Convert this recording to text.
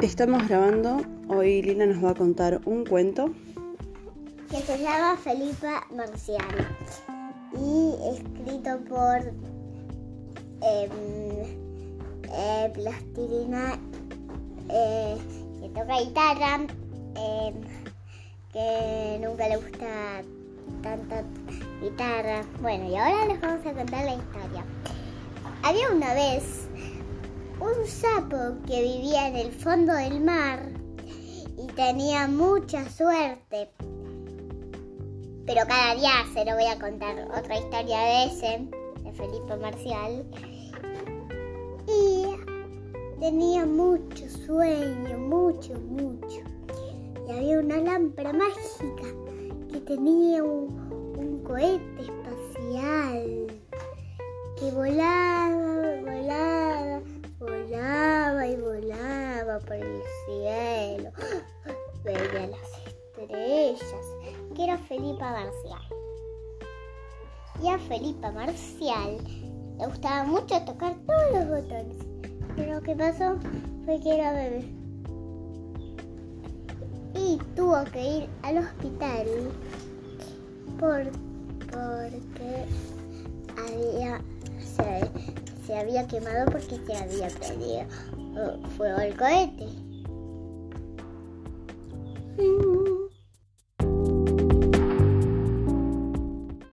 Estamos grabando. Hoy Lina nos va a contar un cuento. que se llama Felipa Marcial y escrito por em, eh, Plastilina eh, que toca guitarra em, que nunca le gusta tanta guitarra. Bueno, y ahora les vamos a contar la historia. Había una vez un sapo que vivía en el fondo del mar y tenía mucha suerte. Pero cada día se lo voy a contar otra historia de ese, de Felipe Marcial. Y tenía mucho sueño, mucho, mucho. Y había una lámpara mágica que tenía un, un cohete espacial que volaba, Veía las estrellas, que era Felipa Marcial. Y a Felipa Marcial le gustaba mucho tocar todos los botones. Pero lo que pasó fue que era bebé. Y tuvo que ir al hospital por, porque había, se, se había quemado porque se había prendido uh, fuego el cohete.